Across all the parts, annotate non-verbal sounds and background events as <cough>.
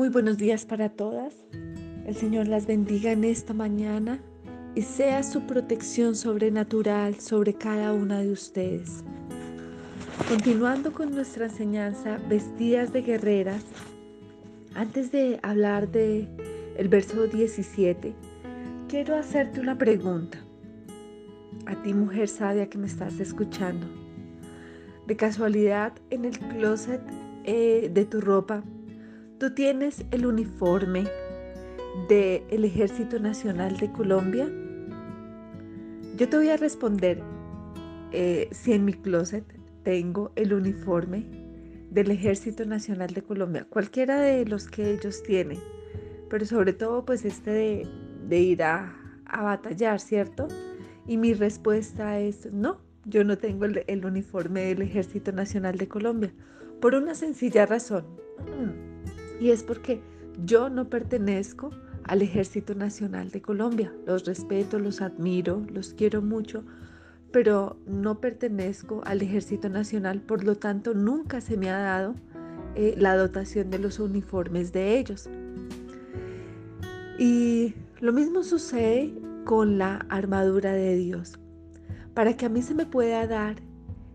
Muy buenos días para todas. El Señor las bendiga en esta mañana y sea su protección sobrenatural sobre cada una de ustedes. Continuando con nuestra enseñanza, vestidas de guerreras, antes de hablar de el verso 17, quiero hacerte una pregunta. A ti mujer sabia que me estás escuchando. De casualidad, en el closet eh, de tu ropa ¿Tú tienes el uniforme del Ejército Nacional de Colombia? Yo te voy a responder eh, si en mi closet tengo el uniforme del Ejército Nacional de Colombia, cualquiera de los que ellos tienen, pero sobre todo pues este de, ir a, batallar, ¿cierto? Y mi respuesta es no, yo no tengo el uniforme del Ejército Nacional de Colombia, por una sencilla razón. Y es porque yo no pertenezco al Ejército Nacional de Colombia. Los respeto, los admiro, los quiero mucho, pero no pertenezco al Ejército Nacional, por lo tanto nunca se me ha dado eh, la dotación de los uniformes de ellos. Y lo mismo sucede con la armadura de Dios. Para que a mí se me pueda dar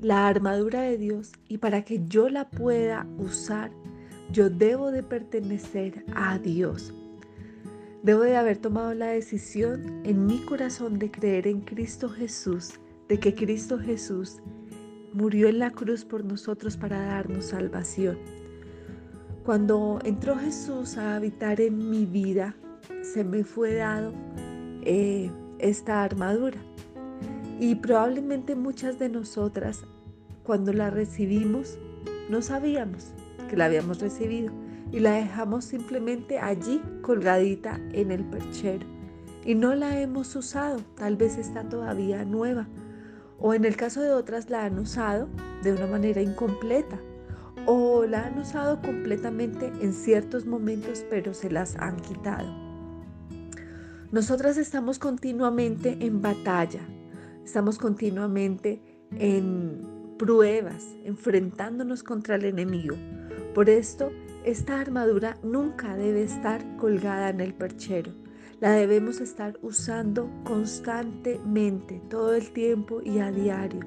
la armadura de Dios y para que yo la pueda usar, yo debo de pertenecer a Dios. Debo de haber tomado la decisión en mi corazón de creer en Cristo Jesús, de que Cristo Jesús murió en la cruz por nosotros para darnos salvación. Cuando entró Jesús a habitar en mi vida, se me fue dado eh, esta armadura. Y probablemente muchas de nosotras, cuando la recibimos, no sabíamos que la habíamos recibido y la dejamos simplemente allí colgadita en el perchero y no la hemos usado, tal vez está todavía nueva o en el caso de otras la han usado de una manera incompleta o la han usado completamente en ciertos momentos pero se las han quitado. Nosotras estamos continuamente en batalla, estamos continuamente en pruebas, enfrentándonos contra el enemigo. Por esto, esta armadura nunca debe estar colgada en el perchero. La debemos estar usando constantemente, todo el tiempo y a diario.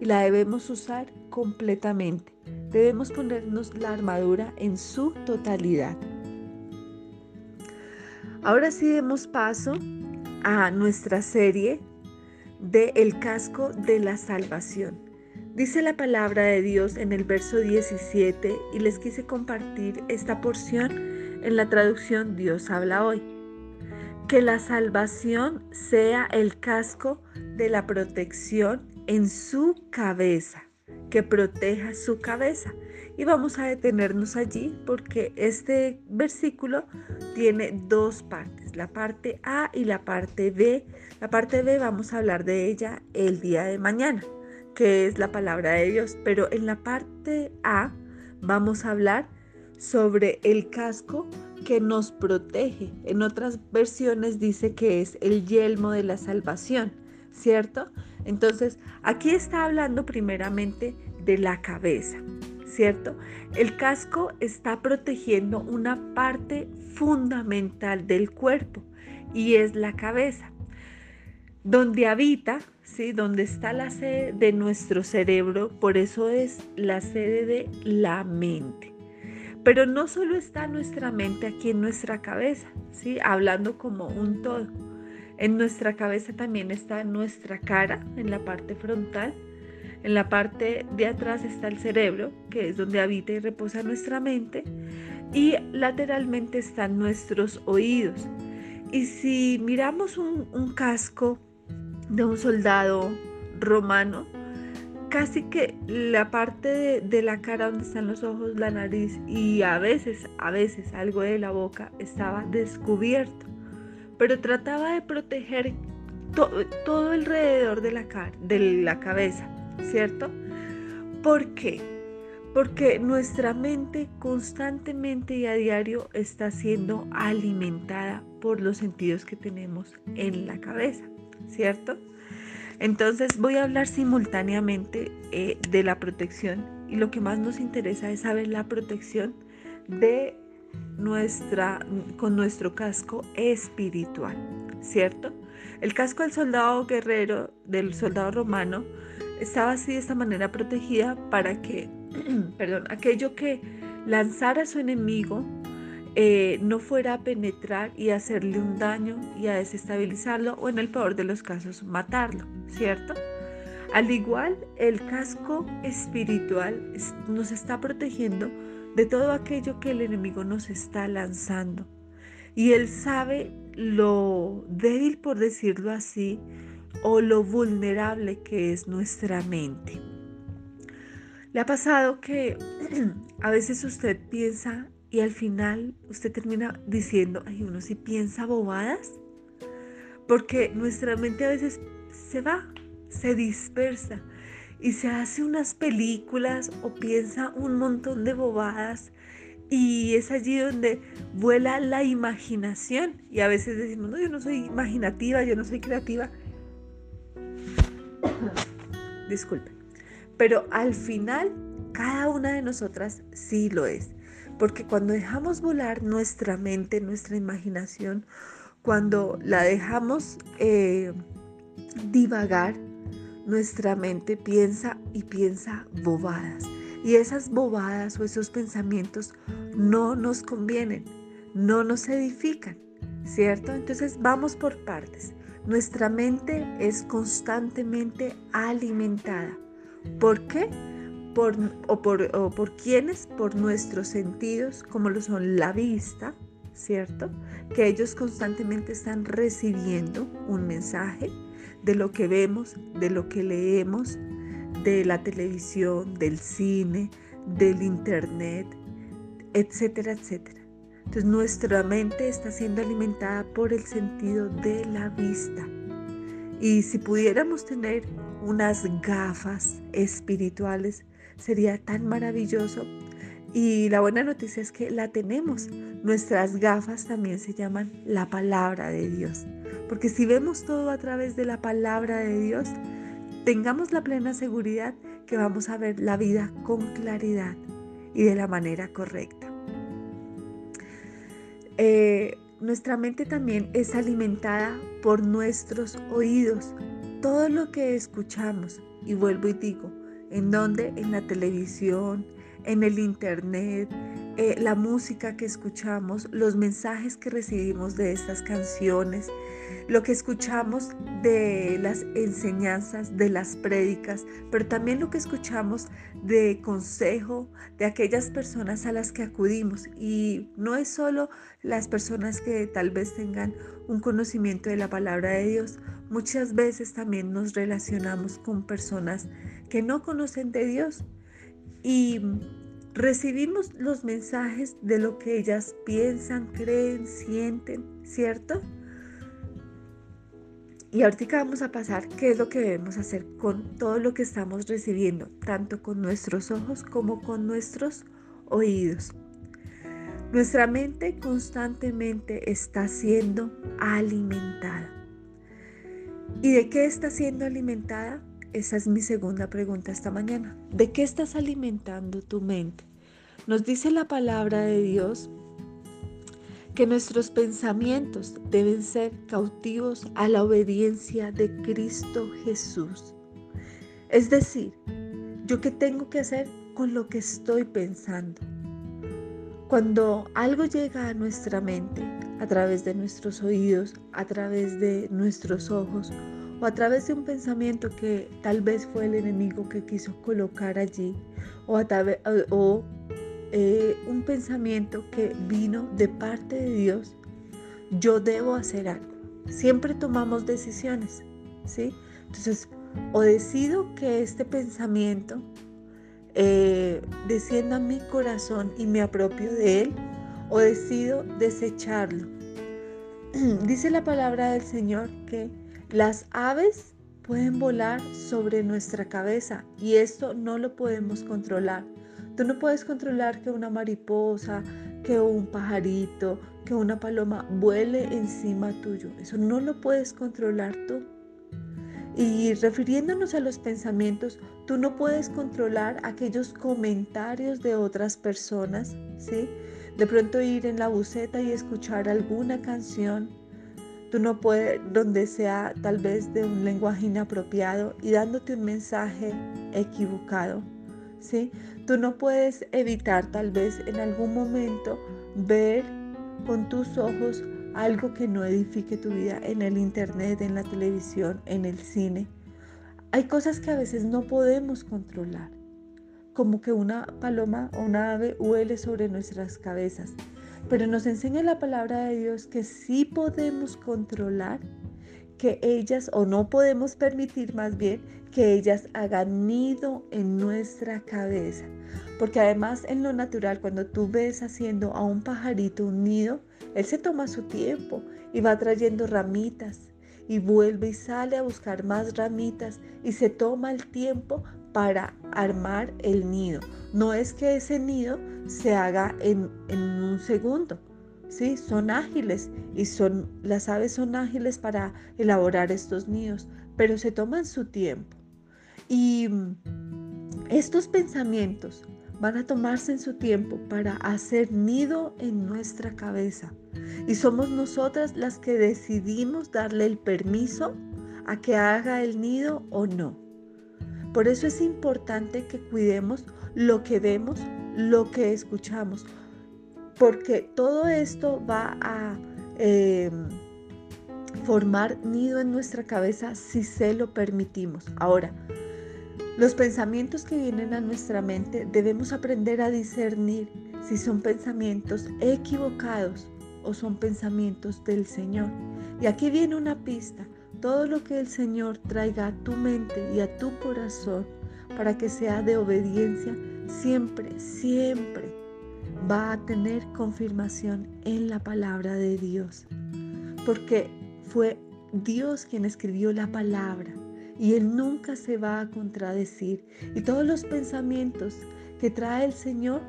Y la debemos usar completamente. Debemos ponernos la armadura en su totalidad. Ahora sí demos paso a nuestra serie de El casco de la salvación. Dice la palabra de Dios en el verso 17 y les quise compartir esta porción en la traducción Dios habla hoy. Que la salvación sea el casco de la protección en su cabeza, que proteja su cabeza. Y vamos a detenernos allí porque este versículo tiene dos partes, la parte A y la parte B. La parte B vamos a hablar de ella el día de mañana que es la palabra de Dios. Pero en la parte A vamos a hablar sobre el casco que nos protege. En otras versiones dice que es el yelmo de la salvación, ¿cierto? Entonces, aquí está hablando primeramente de la cabeza, ¿cierto? El casco está protegiendo una parte fundamental del cuerpo y es la cabeza, donde habita ¿sí? Donde está la sede de nuestro cerebro, por eso es la sede de la mente. Pero no solo está nuestra mente aquí en nuestra cabeza, ¿sí? Hablando como un todo. En nuestra cabeza también está nuestra cara, en la parte frontal. En la parte de atrás está el cerebro, que es donde habita y reposa nuestra mente. Y lateralmente están nuestros oídos. Y si miramos un, un casco de un soldado romano, casi que la parte de, la cara donde están los ojos, la nariz y a veces, a veces algo de la boca estaba descubierto, pero trataba de proteger todo alrededor de la, cara, de la cabeza, ¿cierto? ¿Por qué? Porque nuestra mente constantemente y a diario está siendo alimentada por los sentidos que tenemos en la cabeza. ¿Cierto? Entonces voy a hablar simultáneamente eh, de la protección y lo que más nos interesa es saber la protección de nuestra, con nuestro casco espiritual, ¿cierto? El casco del soldado guerrero, del soldado romano, estaba así de esta manera protegida para que, <clears throat> perdón, aquello que lanzara a su enemigo eh, no fuera a penetrar y hacerle un daño y a desestabilizarlo o en el peor de los casos matarlo, ¿cierto? Al igual, el casco espiritual nos está protegiendo de todo aquello que el enemigo nos está lanzando. Y él sabe lo débil, por decirlo así, o lo vulnerable que es nuestra mente. ¿Le ha pasado que <clears throat> a veces usted piensa y al final usted termina diciendo, ay, uno sí piensa bobadas, porque nuestra mente a veces se va, se dispersa y se hace unas películas o piensa un montón de bobadas y es allí donde vuela la imaginación y a veces decimos, no, yo no soy imaginativa, yo no soy creativa. <coughs> Disculpe. Pero al final, cada una de nosotras sí lo es. Porque cuando dejamos volar nuestra mente, nuestra imaginación, cuando la dejamos eh, divagar, nuestra mente piensa y piensa bobadas. Y esas bobadas o esos pensamientos no nos convienen, no nos edifican, ¿cierto? Entonces vamos por partes. Nuestra mente es constantemente alimentada. ¿Por qué? Por, o, por, o por quienes, por nuestros sentidos, como lo son la vista, ¿cierto? Que ellos constantemente están recibiendo un mensaje de lo que vemos, de lo que leemos, de la televisión, del cine, del internet, etcétera, etcétera. Entonces nuestra mente está siendo alimentada por el sentido de la vista. Y si pudiéramos tener unas gafas espirituales, sería tan maravilloso. Y la buena noticia es que la tenemos. Nuestras gafas también se llaman la palabra de Dios. Porque si vemos todo a través de la palabra de Dios, tengamos la plena seguridad que vamos a ver la vida con claridad y de la manera correcta. Eh, nuestra mente también es alimentada por nuestros oídos. Todo lo que escuchamos, y vuelvo y digo, ¿En donde En la televisión, en el internet, eh, la música que escuchamos, los mensajes que recibimos de estas canciones, lo que escuchamos de las enseñanzas, de las prédicas, pero también lo que escuchamos de consejo de aquellas personas a las que acudimos. Y no es solo las personas que tal vez tengan un conocimiento de la palabra de Dios, muchas veces también nos relacionamos con personas que no conocen de Dios y recibimos los mensajes de lo que ellas piensan, creen, sienten, ¿cierto? Y ahorita vamos a pasar qué es lo que debemos hacer con todo lo que estamos recibiendo, tanto con nuestros ojos como con nuestros oídos. Nuestra mente constantemente está siendo alimentada. ¿Y de qué está siendo alimentada? Esa es mi segunda pregunta esta mañana. ¿De qué estás alimentando tu mente? Nos dice la palabra de Dios que nuestros pensamientos deben ser cautivos a la obediencia de Cristo Jesús. Es decir, ¿yo qué tengo que hacer con lo que estoy pensando? Cuando algo llega a nuestra mente, a través de nuestros oídos, a través de nuestros ojos, o a través de un pensamiento que tal vez fue el enemigo que quiso colocar allí, o, a o eh, un pensamiento que vino de parte de Dios, yo debo hacer algo. Siempre tomamos decisiones, ¿sí? Entonces, o decido que este pensamiento eh, descienda a mi corazón y me apropio de él, o decido desecharlo. <clears throat> Dice la palabra del Señor que las aves pueden volar sobre nuestra cabeza y esto no lo podemos controlar. Tú no puedes controlar que una mariposa, que un pajarito, que una paloma vuele encima tuyo. Eso no lo puedes controlar tú. Y refiriéndonos a los pensamientos, tú no puedes controlar aquellos comentarios de otras personas, ¿sí? De pronto ir en la buceta y escuchar alguna canción, tú no puedes, donde sea tal vez de un lenguaje inapropiado y dándote un mensaje equivocado, ¿sí? Tú no puedes evitar tal vez en algún momento ver con tus ojos algo que no edifique tu vida en el internet, en la televisión, en el cine. Hay cosas que a veces no podemos controlar, como que una paloma o una ave huele sobre nuestras cabezas. Pero nos enseña la palabra de Dios que sí podemos controlar que ellas, o no podemos permitir más bien, que ellas hagan nido en nuestra cabeza. Porque además en lo natural, cuando tú ves haciendo a un pajarito un nido, él se toma su tiempo y va trayendo ramitas y vuelve y sale a buscar más ramitas y se toma el tiempo para armar el nido. No es que ese nido se haga en, un segundo. Sí, son ágiles y son las aves son ágiles para elaborar estos nidos, pero se toman su tiempo. Y estos pensamientos van a tomarse en su tiempo para hacer nido en nuestra cabeza. Y somos nosotras las que decidimos darle el permiso a que haga el nido o no. Por eso es importante que cuidemos lo que vemos, lo que escuchamos, porque todo esto va a em, formar nido en nuestra cabeza si se lo permitimos. Ahora, los pensamientos que vienen a nuestra mente debemos aprender a discernir si son pensamientos equivocados o son pensamientos del Señor. Y aquí viene una pista. Todo lo que el Señor traiga a tu mente y a tu corazón para que sea de obediencia, siempre, siempre va a tener confirmación en la palabra de Dios. Porque fue Dios quien escribió la palabra y Él nunca se va a contradecir. Y todos los pensamientos que trae el Señor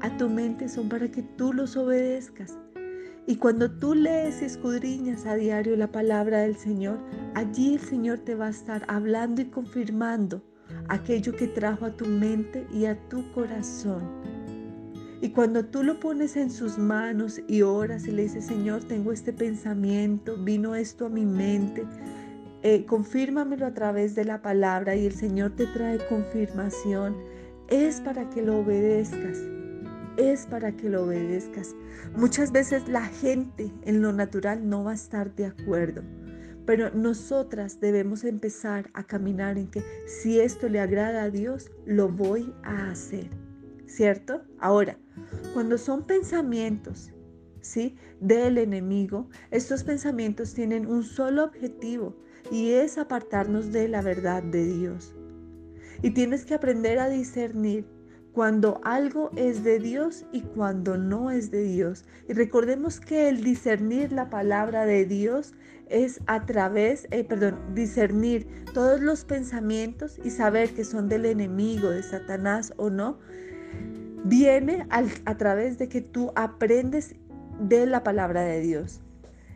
a tu mente son para que tú los obedezcas. Y cuando tú lees y escudriñas a diario la palabra del Señor, allí el Señor te va a estar hablando y confirmando aquello que trajo a tu mente y a tu corazón. Y cuando tú lo pones en sus manos y oras y le dices, Señor, tengo este pensamiento, vino esto a mi mente, eh, confírmamelo a través de la palabra y el Señor te trae confirmación, es para que lo obedezcas, es para que lo obedezcas. Muchas veces la gente en lo natural no va a estar de acuerdo, pero nosotras debemos empezar a caminar en que si esto le agrada a Dios, lo voy a hacer, ¿cierto? Ahora, cuando son pensamientos ¿sí? del enemigo, estos pensamientos tienen un solo objetivo y es apartarnos de la verdad de Dios. Y tienes que aprender a discernir cuando algo es de Dios y cuando no es de Dios. Y recordemos que el discernir la palabra de Dios es a través, eh, perdón, discernir todos los pensamientos y saber que son del enemigo, de Satanás o no, viene a través de que tú aprendes de la palabra de Dios.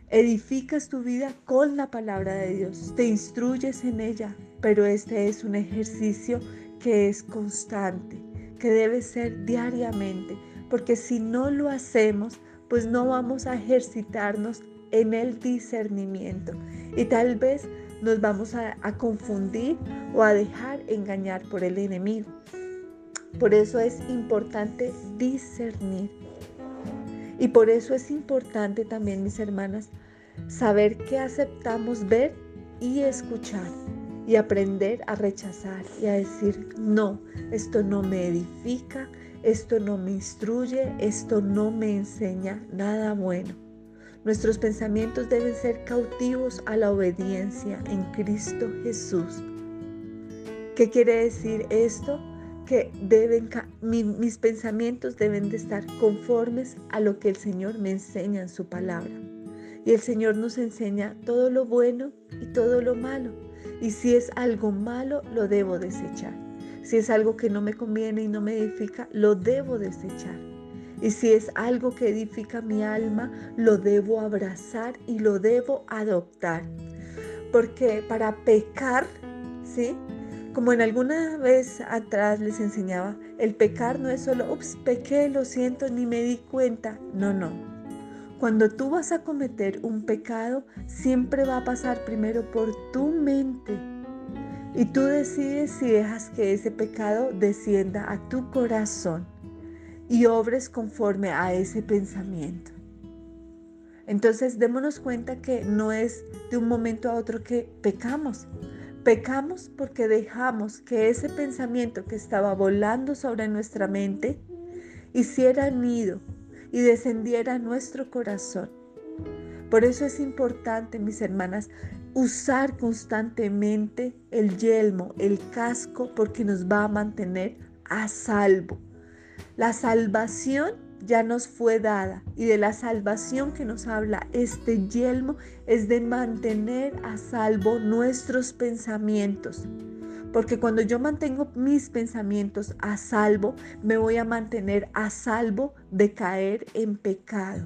Edificas tu vida con la palabra de Dios, te instruyes en ella, pero este es un ejercicio que es constante, que debe ser diariamente, porque si no lo hacemos, pues no vamos a ejercitarnos en el discernimiento y tal vez nos vamos a, confundir o a dejar engañar por el enemigo. Por eso es importante discernir. Y por eso es importante también, mis hermanas, saber qué aceptamos ver y escuchar y aprender a rechazar y a decir, no, esto no me edifica, esto no me instruye, esto no me enseña nada bueno. Nuestros pensamientos deben ser cautivos a la obediencia en Cristo Jesús. ¿Qué quiere decir esto? Que deben, mis pensamientos deben de estar conformes a lo que el Señor me enseña en su palabra. Y el Señor nos enseña todo lo bueno y todo lo malo. Y si es algo malo, lo debo desechar. Si es algo que no me conviene y no me edifica, lo debo desechar. Y si es algo que edifica mi alma, lo debo abrazar y lo debo adoptar. Porque para pecar, ¿sí? Como en alguna vez atrás les enseñaba, el pecar no es solo, ups, pequé, lo siento, ni me di cuenta. No, no. Cuando tú vas a cometer un pecado, siempre va a pasar primero por tu mente. Y tú decides si dejas que ese pecado descienda a tu corazón y obres conforme a ese pensamiento. Entonces démonos cuenta que no es de un momento a otro que pecamos, Pecamos porque dejamos que ese pensamiento que estaba volando sobre nuestra mente hiciera nido y descendiera nuestro corazón. Por eso es importante, mis hermanas, usar constantemente el yelmo, el casco, porque nos va a mantener a salvo. La salvación ya nos fue dada y de la salvación que nos habla este yelmo es de mantener a salvo nuestros pensamientos. Porque cuando yo mantengo mis pensamientos a salvo, me voy a mantener a salvo de caer en pecado.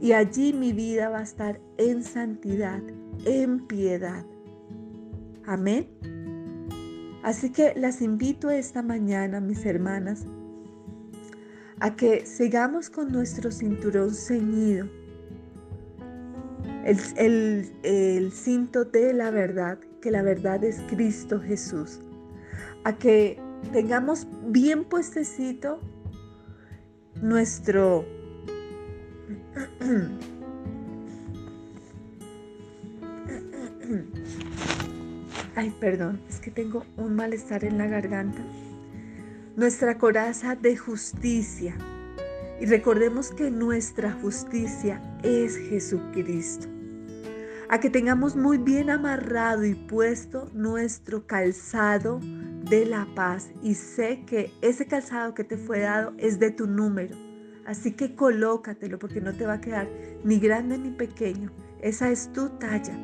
Y allí mi vida va a estar en santidad, en piedad. Amén. Así que las invito esta mañana, mis hermanas, a que sigamos con nuestro cinturón ceñido, el, el, cinto de la verdad, que la verdad es Cristo Jesús, a que tengamos bien puestecito nuestro <clears throat> Ay, perdón, es que tengo un malestar en la garganta nuestra coraza de justicia. Y recordemos que nuestra justicia es Jesucristo. A que tengamos muy bien amarrado y puesto nuestro calzado de la paz. Y sé que ese calzado que te fue dado es de tu número. Así que colócatelo porque no te va a quedar ni grande ni pequeño. Esa es tu talla.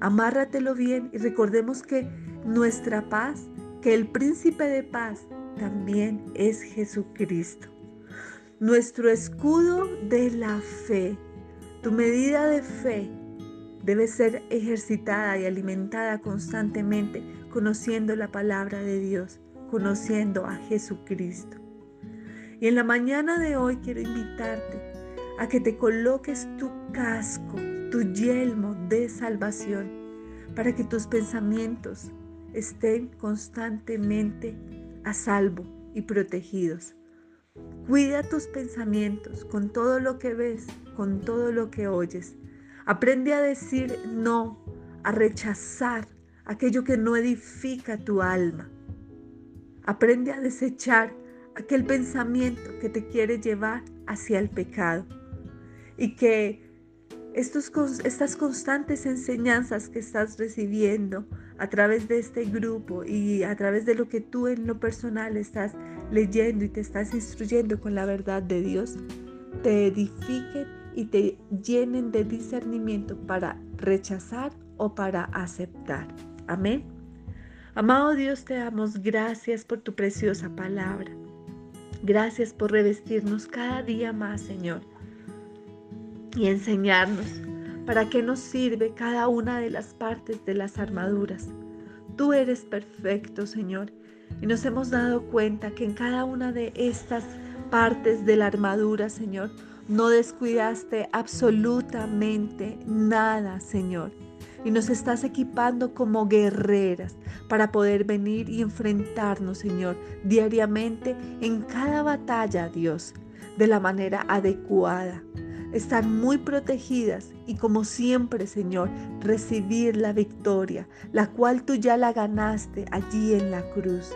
Amárratelo bien y recordemos que nuestra paz que el príncipe de paz también es Jesucristo. Nuestro escudo de la fe, tu medida de fe debe ser ejercitada y alimentada constantemente conociendo la palabra de Dios, conociendo a Jesucristo. Y en la mañana de hoy quiero invitarte a que te coloques tu casco, tu yelmo de salvación, para que tus pensamientos estén constantemente a salvo y protegidos. Cuida tus pensamientos con todo lo que ves, con todo lo que oyes. Aprende a decir no, a rechazar aquello que no edifica tu alma. Aprende a desechar aquel pensamiento que te quiere llevar hacia el pecado. Y que estos, estas constantes enseñanzas que estás recibiendo a través de este grupo y a través de lo que tú en lo personal estás leyendo y te estás instruyendo con la verdad de Dios, te edifiquen y te llenen de discernimiento para rechazar o para aceptar. Amén. Amado Dios, te damos gracias por tu preciosa palabra. Gracias por revestirnos cada día más, Señor, y enseñarnos ¿Para qué nos sirve cada una de las partes de las armaduras? Tú eres perfecto, Señor, y nos hemos dado cuenta que en cada una de estas partes de la armadura, Señor, no descuidaste absolutamente nada, Señor. Y nos estás equipando como guerreras para poder venir y enfrentarnos, Señor, diariamente en cada batalla, Dios, de la manera adecuada están muy protegidas y como siempre, Señor, recibir la victoria, la cual tú ya la ganaste allí en la cruz.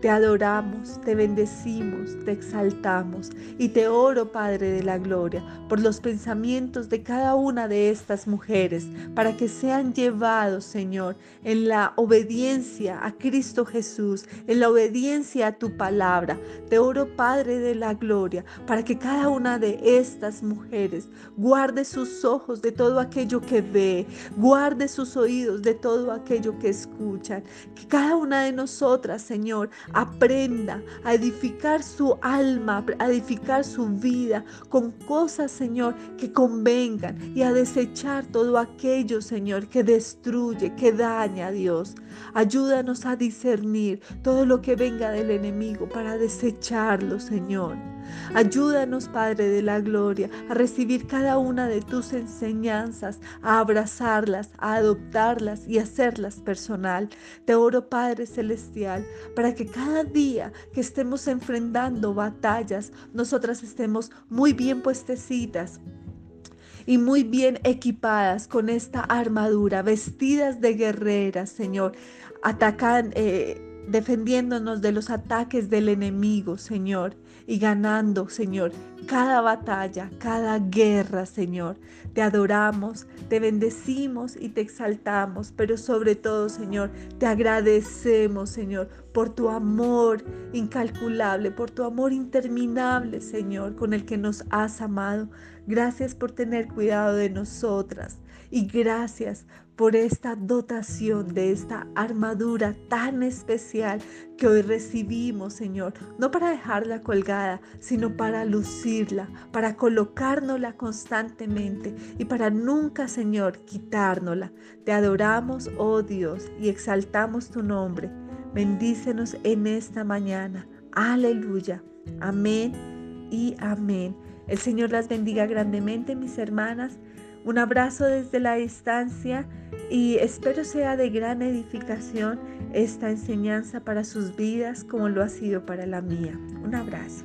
Te adoramos, te bendecimos, te exaltamos y te oro, Padre de la Gloria, por los pensamientos de cada una de estas mujeres, para que sean llevados, Señor, en la obediencia a Cristo Jesús, en la obediencia a tu palabra. Te oro, Padre de la Gloria, para que cada una de estas mujeres guarde sus ojos de todo aquello que ve, guarde sus oídos de todo aquello que escuchan. Que cada una de nosotras, Señor, aprenda a edificar su alma, a edificar su vida con cosas, Señor, que convengan y a desechar todo aquello, Señor, que destruye, que daña, Dios. Ayúdanos a discernir todo lo que venga del enemigo para desecharlo, Señor. Ayúdanos, Padre de la Gloria, a recibir cada una de tus enseñanzas, a abrazarlas, a adoptarlas y hacerlas personal. Te oro, Padre Celestial, para que cada día que estemos enfrentando batallas, nosotras estemos muy bien puestecitas y muy bien equipadas con esta armadura, vestidas de guerreras, Señor. Atacan, eh, defendiéndonos de los ataques del enemigo, Señor, y ganando, Señor, cada batalla, cada guerra, Señor. Te adoramos, te bendecimos y te exaltamos, pero sobre todo, Señor, te agradecemos, Señor, por tu amor incalculable, por tu amor interminable, Señor, con el que nos has amado. Gracias por tener cuidado de nosotras y gracias por esta dotación de esta armadura tan especial que hoy recibimos, Señor, no para dejarla colgada, sino para lucirla, para colocárnosla constantemente y para nunca, Señor, quitárnosla. Te adoramos, oh Dios, y exaltamos tu nombre. Bendícenos en esta mañana. Aleluya. Amén y amén. El Señor las bendiga grandemente, mis hermanas. Un abrazo desde la distancia y espero sea de gran edificación esta enseñanza para sus vidas como lo ha sido para la mía. Un abrazo.